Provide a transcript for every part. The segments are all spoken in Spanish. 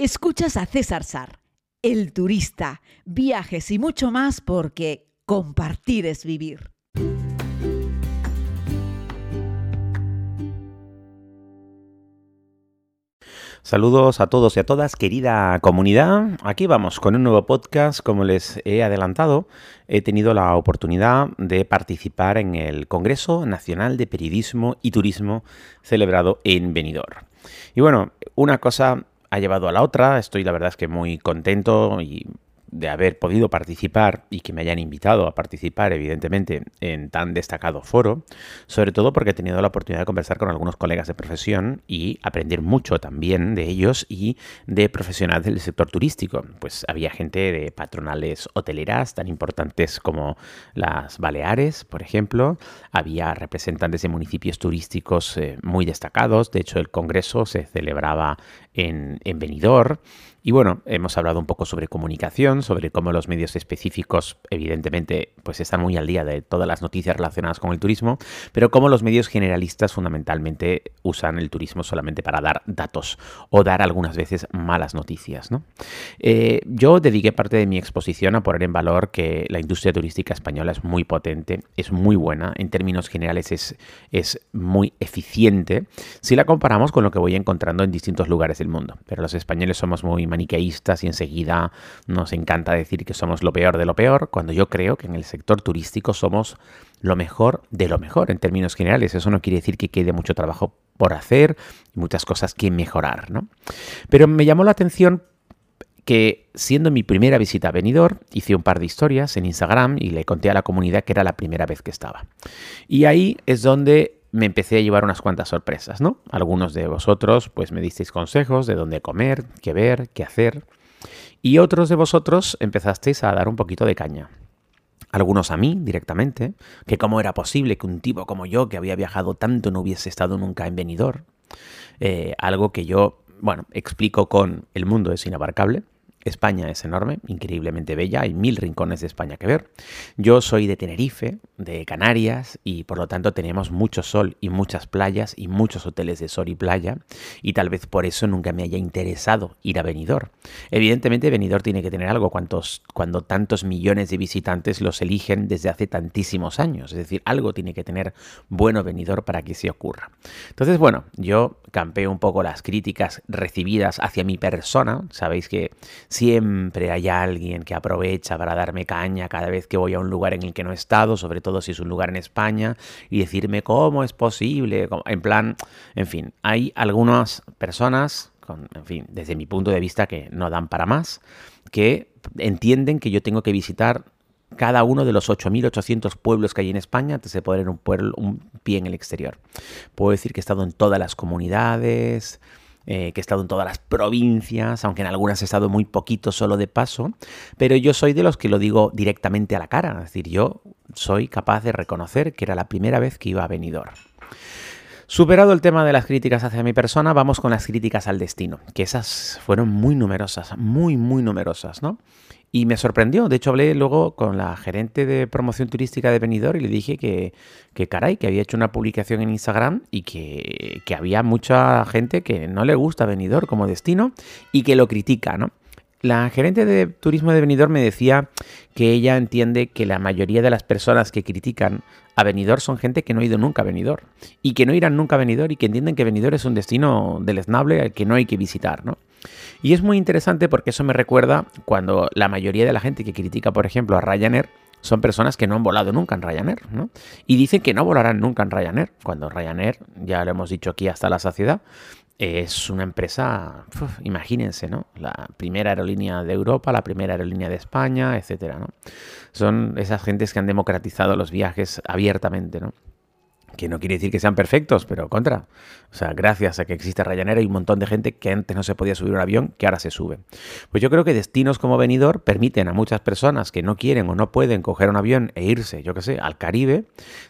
Escuchas a César Sar, el turista, viajes y mucho más porque compartir es vivir. Saludos a todos y a todas, querida comunidad. Aquí vamos con un nuevo podcast. Como les he adelantado, he tenido la oportunidad de participar en el Congreso Nacional de Periodismo y Turismo celebrado en Benidorm. Y bueno, una cosa ha llevado a la otra. Estoy la verdad es que muy contento y de haber podido participar y que me hayan invitado a participar, evidentemente, en tan destacado foro, sobre todo porque he tenido la oportunidad de conversar con algunos colegas de profesión y aprender mucho también de ellos y de profesionales del sector turístico. Pues había gente de patronales hoteleras tan importantes como las Baleares, por ejemplo, había representantes de municipios turísticos eh, muy destacados, de hecho el congreso se celebraba en, en Benidorm, y bueno, hemos hablado un poco sobre comunicación, sobre cómo los medios específicos, evidentemente, pues están muy al día de todas las noticias relacionadas con el turismo, pero cómo los medios generalistas fundamentalmente usan el turismo solamente para dar datos o dar algunas veces malas noticias. ¿no? Eh, yo dediqué parte de mi exposición a poner en valor que la industria turística española es muy potente, es muy buena, en términos generales es, es muy eficiente, si la comparamos con lo que voy encontrando en distintos lugares del mundo. Pero los españoles somos muy maniqueístas y enseguida nos encanta decir que somos lo peor de lo peor, cuando yo creo que en el sector turístico somos lo mejor de lo mejor en términos generales. Eso no quiere decir que quede mucho trabajo por hacer y muchas cosas que mejorar, ¿no? Pero me llamó la atención que siendo mi primera visita a Benidorm, hice un par de historias en Instagram y le conté a la comunidad que era la primera vez que estaba. Y ahí es donde me empecé a llevar unas cuantas sorpresas, ¿no? Algunos de vosotros pues me disteis consejos de dónde comer, qué ver, qué hacer. Y otros de vosotros empezasteis a dar un poquito de caña. Algunos a mí directamente, que cómo era posible que un tipo como yo, que había viajado tanto, no hubiese estado nunca en Benidorm. Eh, algo que yo, bueno, explico con El mundo es inabarcable, España es enorme, increíblemente bella, hay mil rincones de España que ver. Yo soy de Tenerife, de Canarias, y por lo tanto tenemos mucho sol y muchas playas y muchos hoteles de sol y playa, y tal vez por eso nunca me haya interesado ir a Benidorm. Evidentemente Benidorm tiene que tener algo cuando tantos millones de visitantes los eligen desde hace tantísimos años, es decir, algo tiene que tener bueno Benidorm para que se ocurra. Entonces, bueno, yo campeo un poco las críticas recibidas hacia mi persona, sabéis que Siempre hay alguien que aprovecha para darme caña cada vez que voy a un lugar en el que no he estado, sobre todo si es un lugar en España, y decirme cómo es posible, en plan, en fin, hay algunas personas, en fin, desde mi punto de vista que no dan para más, que entienden que yo tengo que visitar cada uno de los 8.800 pueblos que hay en España antes de poner un, un pie en el exterior. Puedo decir que he estado en todas las comunidades, eh, que he estado en todas las provincias, aunque en algunas he estado muy poquito solo de paso, pero yo soy de los que lo digo directamente a la cara, es decir, yo soy capaz de reconocer que era la primera vez que iba a Benidorm. Superado el tema de las críticas hacia mi persona, vamos con las críticas al destino, que esas fueron muy numerosas, muy, muy numerosas, ¿no? Y me sorprendió. De hecho, hablé luego con la gerente de promoción turística de Benidorm y le dije que, que caray, que había hecho una publicación en Instagram y que, había mucha gente que no le gusta Benidorm como destino y que lo critica, ¿no? La gerente de turismo de Benidorm me decía que ella entiende que la mayoría de las personas que critican a Benidorm son gente que no ha ido nunca a Benidorm y que no irán nunca a Benidorm y que entienden que Benidorm es un destino deleznable al que no hay que visitar, ¿no? Y es muy interesante porque eso me recuerda cuando la mayoría de la gente que critica, por ejemplo, a Ryanair son personas que no han volado nunca en Ryanair, ¿no? Y dicen que no volarán nunca en Ryanair, cuando Ryanair, ya lo hemos dicho aquí hasta la saciedad, es una empresa, imagínense, ¿no? La primera aerolínea de Europa, la primera aerolínea de España, etcétera, ¿no? Son esas gentes que han democratizado los viajes abiertamente, ¿no? Que no quiere decir que sean perfectos, pero contra. O sea, gracias a que existe Ryanair hay un montón de gente que antes no se podía subir un avión que ahora se sube. Pues yo creo que destinos como Benidorm permiten a muchas personas que no quieren o no pueden coger un avión e irse, yo qué sé, al Caribe,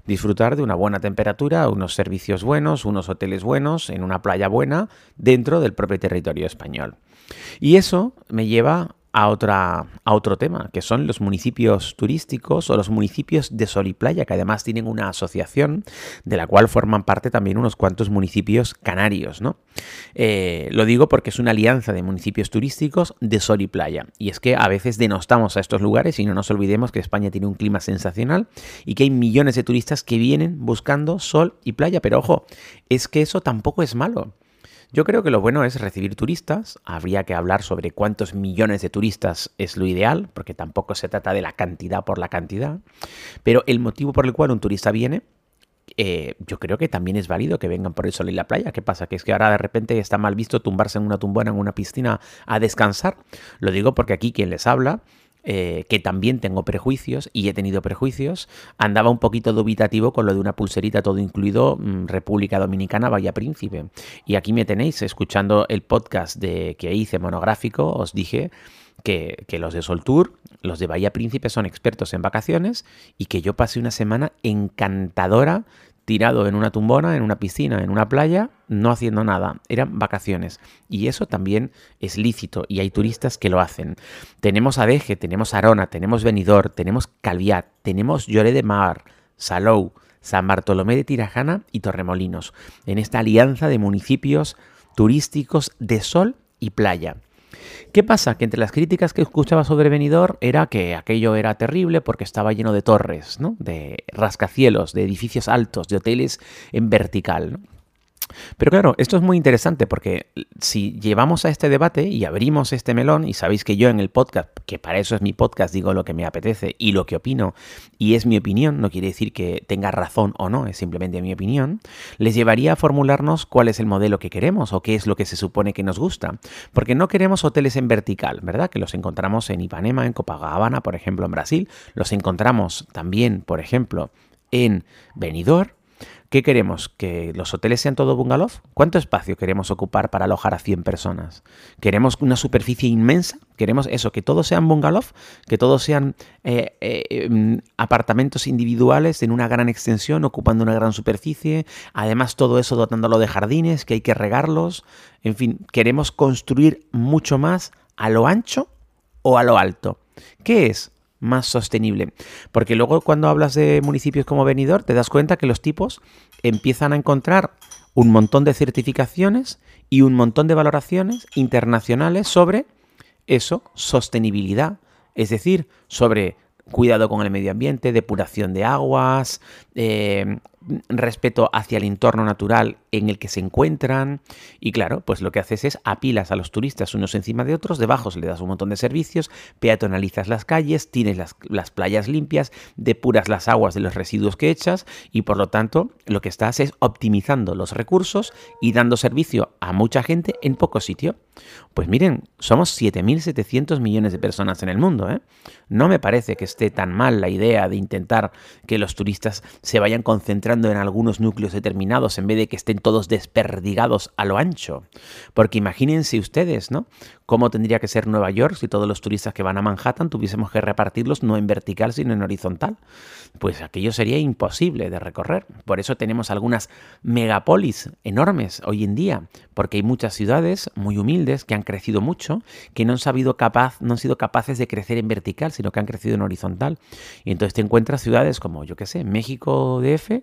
disfrutar de una buena temperatura, unos servicios buenos, unos hoteles buenos, en una playa buena, dentro del propio territorio español. Y eso me lleva a, otra, a otro tema, que son los municipios turísticos o los municipios de sol y playa, que además tienen una asociación de la cual forman parte también unos cuantos municipios canarios, ¿no? Eh, lo digo porque es una alianza de municipios turísticos de sol y playa. Y es que a veces denostamos a estos lugares y no nos olvidemos que España tiene un clima sensacional y que hay millones de turistas que vienen buscando sol y playa. Pero ojo, es que eso tampoco es malo. Yo creo que lo bueno es recibir turistas. Habría que hablar sobre cuántos millones de turistas es lo ideal, porque tampoco se trata de la cantidad por la cantidad. Pero el motivo por el cual un turista viene eh, yo creo que también es válido que vengan por el sol y la playa. ¿Qué pasa? Que es que ahora de repente está mal visto tumbarse en una tumbona, en una piscina a descansar. Lo digo porque aquí quien les habla eh, que también tengo prejuicios y he tenido prejuicios, andaba un poquito dubitativo con lo de una pulserita todo incluido mm, República Dominicana Vaya Príncipe. Y aquí me tenéis escuchando el podcast de, que hice monográfico, os dije que, que, los de Sol Tour, los de Bahía Príncipe son expertos en vacaciones y que yo pasé una semana encantadora tirado en una tumbona, en una piscina, en una playa, no haciendo nada. Eran vacaciones. Y eso también es lícito y hay turistas que lo hacen. Tenemos Adeje, tenemos Arona, tenemos Benidorm, tenemos Calviat, tenemos Lloré de Mar, Salou, San Bartolomé de Tirajana y Torremolinos, en esta alianza de municipios turísticos de sol y playa. ¿Qué pasa? Que entre las críticas que escuchaba sobre Benidorm era que aquello era terrible porque estaba lleno de torres, ¿no? De rascacielos, de edificios altos, de hoteles en vertical. Pero claro, esto es muy interesante porque si llevamos a este debate y abrimos este melón, y sabéis que yo en el podcast, que para eso es mi podcast, digo lo que me apetece y lo que opino, y es mi opinión, no quiere decir que tenga razón o no, es simplemente mi opinión, les llevaría a formularnos cuál es el modelo que queremos o qué es lo que se supone que nos gusta. Porque no queremos hoteles en vertical, ¿verdad? Que los encontramos en Ipanema, en Copacabana, por ejemplo, en Brasil, los encontramos también, por ejemplo, en Benidorm, ¿Qué queremos? ¿Que los hoteles sean todo bungalow? ¿Cuánto espacio queremos ocupar para alojar a 100 personas? ¿Queremos una superficie inmensa? ¿Queremos eso? ¿Que todos sean bungalow? ¿Que todos sean eh, eh, em, apartamentos individuales en una gran extensión, ocupando una gran superficie? Además, todo eso dotándolo de jardines, que hay que regarlos. En fin, ¿queremos construir mucho más a lo ancho o a lo alto? ¿Qué es? Más sostenible. Porque luego cuando hablas de municipios como Benidorm, te das cuenta que los tipos empiezan a encontrar un montón de certificaciones y un montón de valoraciones internacionales sobre eso, sostenibilidad, es decir, sobre cuidado con el medio ambiente, depuración de aguas, eh, respeto hacia el entorno natural en el que se encuentran y claro, pues lo que haces es apilas a los turistas unos encima de otros, debajo le das un montón de servicios, peatonalizas las calles, tienes las, las, playas limpias, depuras las aguas de los residuos que echas y por lo tanto lo que estás es optimizando los recursos y dando servicio a mucha gente en poco sitio. Pues miren, somos 7.700 millones de personas en el mundo. ¿eh? No me parece que esté tan mal la idea de intentar que los turistas se vayan concentrando en algunos núcleos determinados en vez de que estén todos desperdigados a lo ancho. Porque imagínense ustedes, ¿no? ¿Cómo tendría que ser Nueva York si todos los turistas que van a Manhattan tuviésemos que repartirlos no en vertical sino en horizontal? Pues aquello sería imposible de recorrer. Por eso tenemos algunas megapolis enormes hoy en día, porque hay muchas ciudades muy humildes que han crecido mucho, que no han sabido capaz, no han sido capaces de crecer en vertical, sino que han crecido en horizontal. Y entonces te encuentras ciudades como, yo qué sé, México DF,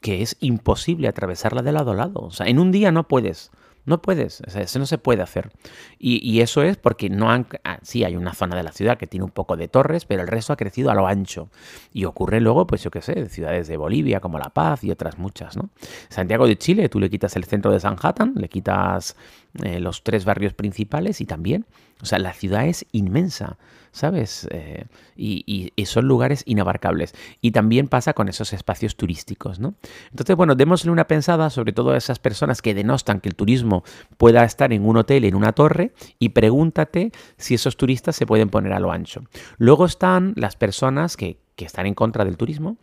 que es imposible atravesarla de lado a lado. O sea, en un día no puedes. No puedes, eso no se puede hacer. Y, eso es porque no han... Ah, sí, hay una zona de la ciudad que tiene un poco de torres, pero el resto ha crecido a lo ancho. Y ocurre luego, pues yo qué sé, ciudades de Bolivia como La Paz y otras muchas, ¿no? Santiago de Chile, tú le quitas el centro de Sanhattan, le quitas eh, los tres barrios principales y también, o sea, la ciudad es inmensa. ¿sabes? Eh, y, son lugares inabarcables. Y también pasa con esos espacios turísticos, ¿no? Entonces, bueno, démosle una pensada sobre todo a esas personas que denostan que el turismo pueda estar en un hotel, en una torre, y pregúntate si esos turistas se pueden poner a lo ancho. Luego están las personas que, que están en contra del turismo,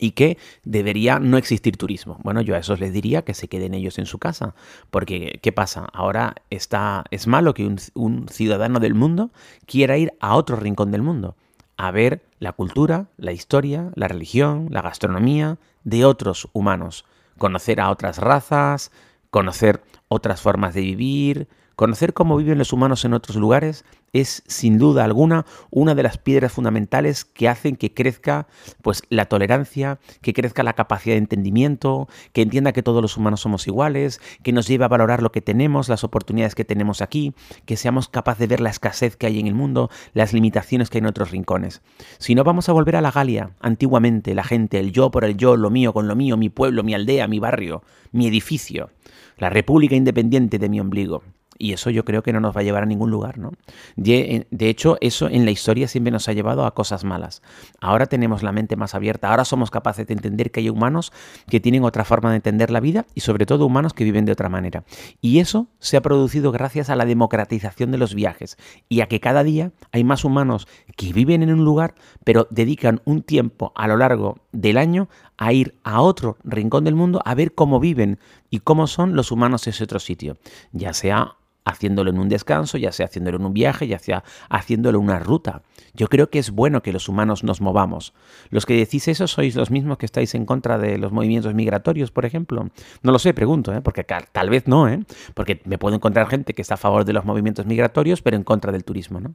y que debería no existir turismo. Bueno, yo a esos les diría que se queden ellos en su casa, porque ¿qué pasa? Ahora está, es malo que un, ciudadano del mundo quiera ir a otro rincón del mundo, a ver la cultura, la historia, la religión, la gastronomía de otros humanos, conocer a otras razas, conocer otras formas de vivir, Conocer cómo viven los humanos en otros lugares es sin duda alguna una de las piedras fundamentales que hacen que crezca pues la tolerancia, que crezca la capacidad de entendimiento, que entienda que todos los humanos somos iguales, que nos lleve a valorar lo que tenemos, las oportunidades que tenemos aquí, que seamos capaces de ver la escasez que hay en el mundo, las limitaciones que hay en otros rincones. Si no vamos a volver a la Galia, antiguamente la gente, el yo por el yo, lo mío con lo mío, mi pueblo, mi aldea, mi barrio, mi edificio, la república independiente de mi ombligo. Y eso yo creo que no nos va a llevar a ningún lugar, ¿no? De, hecho, eso en la historia siempre nos ha llevado a cosas malas. Ahora tenemos la mente más abierta, ahora somos capaces de entender que hay humanos que tienen otra forma de entender la vida y sobre todo humanos que viven de otra manera. Y eso se ha producido gracias a la democratización de los viajes y a que cada día hay más humanos que viven en un lugar, pero dedican un tiempo a lo largo del año a ir a otro rincón del mundo a ver cómo viven y cómo son los humanos en ese otro sitio, ya sea haciéndolo en un descanso, ya sea haciéndolo en un viaje, ya sea haciéndolo en una ruta. Yo creo que es bueno que los humanos nos movamos. Los que decís eso sois los mismos que estáis en contra de los movimientos migratorios, por ejemplo. No lo sé, pregunto, ¿eh? porque tal vez no, ¿eh? porque me puedo encontrar gente que está a favor de los movimientos migratorios, pero en contra del turismo. ¿no?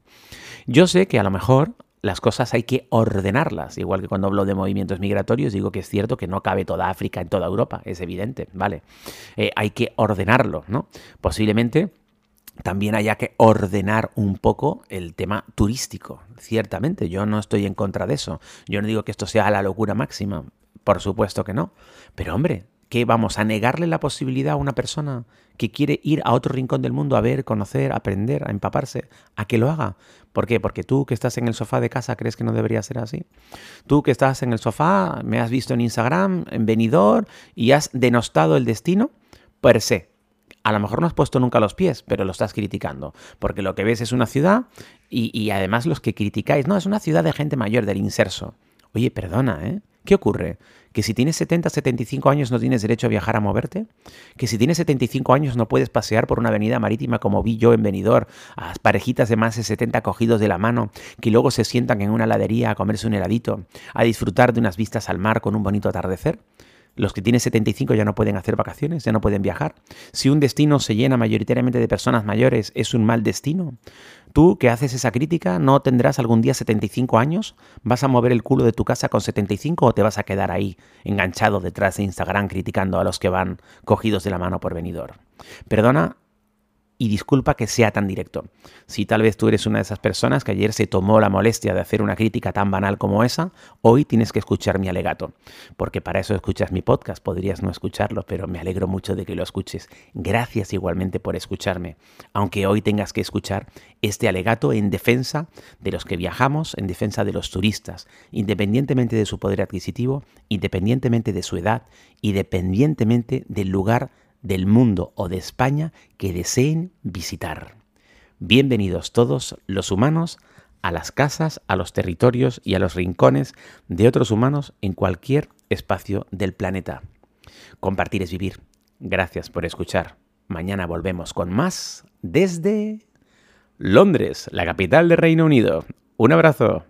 Yo sé que a lo mejor las cosas hay que ordenarlas. Igual que cuando hablo de movimientos migratorios, digo que es cierto que no cabe toda África en toda Europa, es evidente, ¿vale? Eh, hay que ordenarlo, ¿no? Posiblemente también haya que ordenar un poco el tema turístico. Ciertamente, yo no estoy en contra de eso. Yo no digo que esto sea la locura máxima, por supuesto que no. Pero hombre, ¿qué vamos a negarle la posibilidad a una persona que quiere ir a otro rincón del mundo a ver, conocer, aprender, a empaparse, a que lo haga? ¿Por qué? Porque tú que estás en el sofá de casa crees que no debería ser así. Tú que estás en el sofá, me has visto en Instagram, en venidor y has denostado el destino per se. A lo mejor no has puesto nunca los pies, pero lo estás criticando. Porque lo que ves es una ciudad y, además los que criticáis, no, es una ciudad de gente mayor, del inserso. Oye, perdona, ¿eh? ¿Qué ocurre? ¿Que si tienes 70, 75 años no tienes derecho a viajar a moverte? ¿Que si tienes 75 años no puedes pasear por una avenida marítima como vi yo en Benidorm, a parejitas de más de 70 cogidos de la mano, que luego se sientan en una ladería a comerse un heladito, a disfrutar de unas vistas al mar con un bonito atardecer? Los que tienen 75 ya no pueden hacer vacaciones, ya no pueden viajar. Si un destino se llena mayoritariamente de personas mayores, ¿es un mal destino? Tú que haces esa crítica, ¿no tendrás algún día 75 años? ¿Vas a mover el culo de tu casa con 75 o te vas a quedar ahí, enganchado detrás de Instagram criticando a los que van cogidos de la mano por venidor? Perdona, y disculpa que sea tan directo. Si tal vez tú eres una de esas personas que ayer se tomó la molestia de hacer una crítica tan banal como esa, hoy tienes que escuchar mi alegato, porque para eso escuchas mi podcast, podrías no escucharlo, pero me alegro mucho de que lo escuches. Gracias igualmente por escucharme, aunque hoy tengas que escuchar este alegato en defensa de los que viajamos, en defensa de los turistas, independientemente de su poder adquisitivo, independientemente de su edad, independientemente del lugar del mundo o de España que deseen visitar. Bienvenidos todos los humanos a las casas, a los territorios y a los rincones de otros humanos en cualquier espacio del planeta. Compartir es vivir. Gracias por escuchar. Mañana volvemos con más desde Londres, la capital del Reino Unido. Un abrazo.